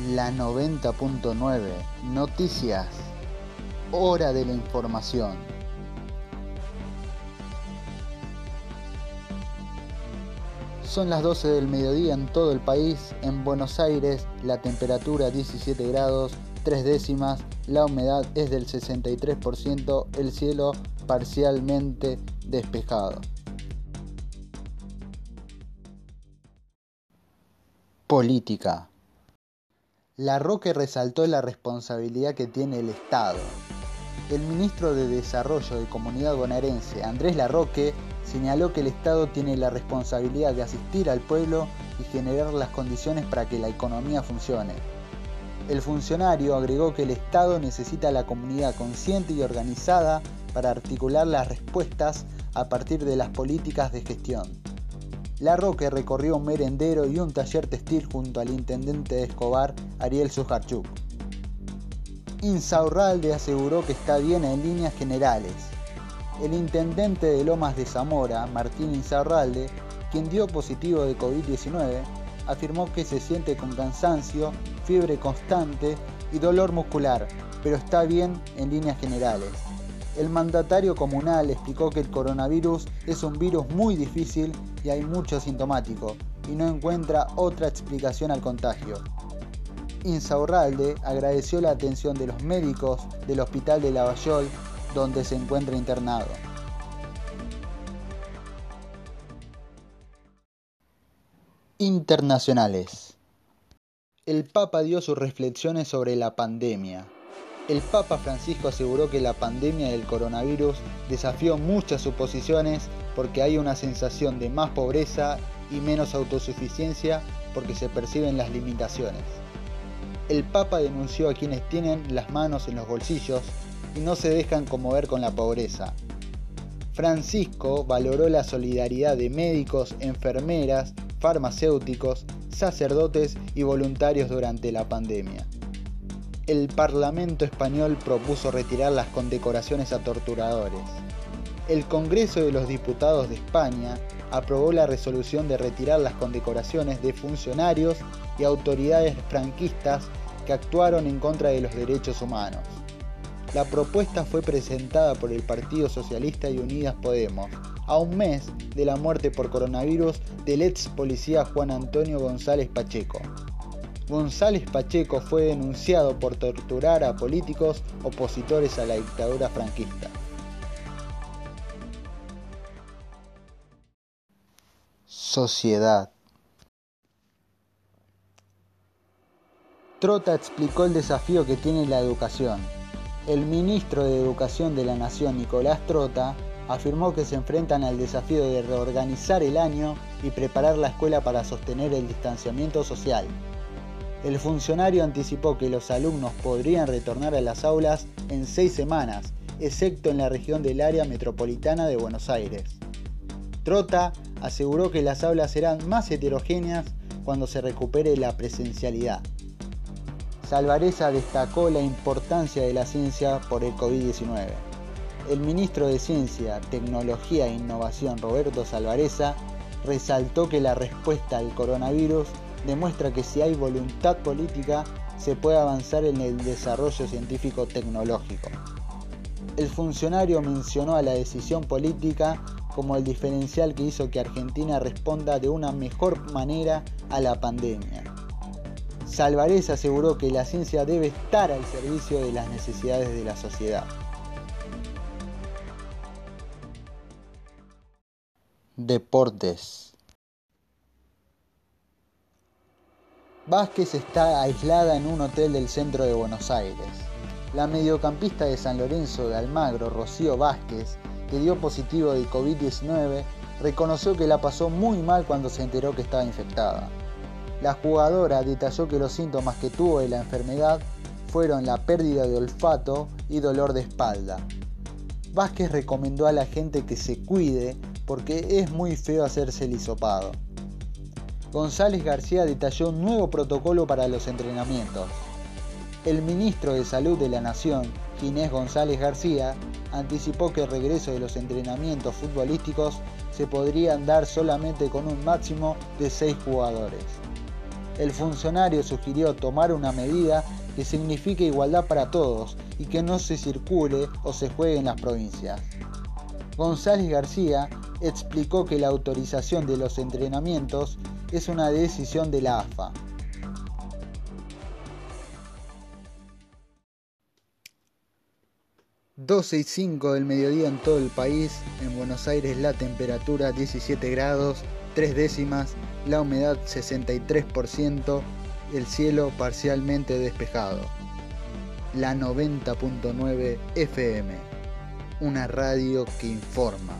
La 90.9 Noticias. Hora de la información. Son las 12 del mediodía en todo el país. En Buenos Aires la temperatura 17 grados, 3 décimas. La humedad es del 63%. El cielo parcialmente despejado. Política. La Roque resaltó la responsabilidad que tiene el Estado. El ministro de Desarrollo de Comunidad Bonaerense, Andrés Larroque, señaló que el Estado tiene la responsabilidad de asistir al pueblo y generar las condiciones para que la economía funcione. El funcionario agregó que el Estado necesita a la comunidad consciente y organizada para articular las respuestas a partir de las políticas de gestión. La Roque recorrió un merendero y un taller textil junto al intendente de Escobar, Ariel Sujarchuk. Insaurralde aseguró que está bien en líneas generales. El intendente de Lomas de Zamora, Martín Insaurralde, quien dio positivo de COVID-19, afirmó que se siente con cansancio, fiebre constante y dolor muscular, pero está bien en líneas generales. El mandatario comunal explicó que el coronavirus es un virus muy difícil y hay mucho sintomático y no encuentra otra explicación al contagio. Insaurralde agradeció la atención de los médicos del hospital de Lavallol donde se encuentra internado. Internacionales. El Papa dio sus reflexiones sobre la pandemia. El Papa Francisco aseguró que la pandemia del coronavirus desafió muchas suposiciones porque hay una sensación de más pobreza y menos autosuficiencia porque se perciben las limitaciones. El Papa denunció a quienes tienen las manos en los bolsillos y no se dejan conmover con la pobreza. Francisco valoró la solidaridad de médicos, enfermeras, farmacéuticos, sacerdotes y voluntarios durante la pandemia el Parlamento español propuso retirar las condecoraciones a torturadores. El Congreso de los Diputados de España aprobó la resolución de retirar las condecoraciones de funcionarios y autoridades franquistas que actuaron en contra de los derechos humanos. La propuesta fue presentada por el Partido Socialista y Unidas Podemos, a un mes de la muerte por coronavirus del ex policía Juan Antonio González Pacheco. González Pacheco fue denunciado por torturar a políticos opositores a la dictadura franquista. Sociedad. Trota explicó el desafío que tiene la educación. El ministro de Educación de la Nación, Nicolás Trota, afirmó que se enfrentan al desafío de reorganizar el año y preparar la escuela para sostener el distanciamiento social. El funcionario anticipó que los alumnos podrían retornar a las aulas en seis semanas, excepto en la región del área metropolitana de Buenos Aires. Trota aseguró que las aulas serán más heterogéneas cuando se recupere la presencialidad. Salvareza destacó la importancia de la ciencia por el COVID-19. El ministro de Ciencia, Tecnología e Innovación Roberto Salvareza resaltó que la respuesta al coronavirus demuestra que si hay voluntad política se puede avanzar en el desarrollo científico tecnológico. El funcionario mencionó a la decisión política como el diferencial que hizo que Argentina responda de una mejor manera a la pandemia. Salvarez aseguró que la ciencia debe estar al servicio de las necesidades de la sociedad. Deportes. Vázquez está aislada en un hotel del centro de Buenos Aires. La mediocampista de San Lorenzo de Almagro, Rocío Vázquez, que dio positivo de COVID-19, reconoció que la pasó muy mal cuando se enteró que estaba infectada. La jugadora detalló que los síntomas que tuvo de la enfermedad fueron la pérdida de olfato y dolor de espalda. Vázquez recomendó a la gente que se cuide porque es muy feo hacerse el hisopado. González García detalló un nuevo protocolo para los entrenamientos. El ministro de Salud de la Nación, Ginés González García, anticipó que el regreso de los entrenamientos futbolísticos se podrían dar solamente con un máximo de seis jugadores. El funcionario sugirió tomar una medida que signifique igualdad para todos y que no se circule o se juegue en las provincias. González García explicó que la autorización de los entrenamientos es una decisión de la AFA. 12 y 5 del mediodía en todo el país, en Buenos Aires la temperatura 17 grados, 3 décimas, la humedad 63%, el cielo parcialmente despejado. La 90.9 FM, una radio que informa.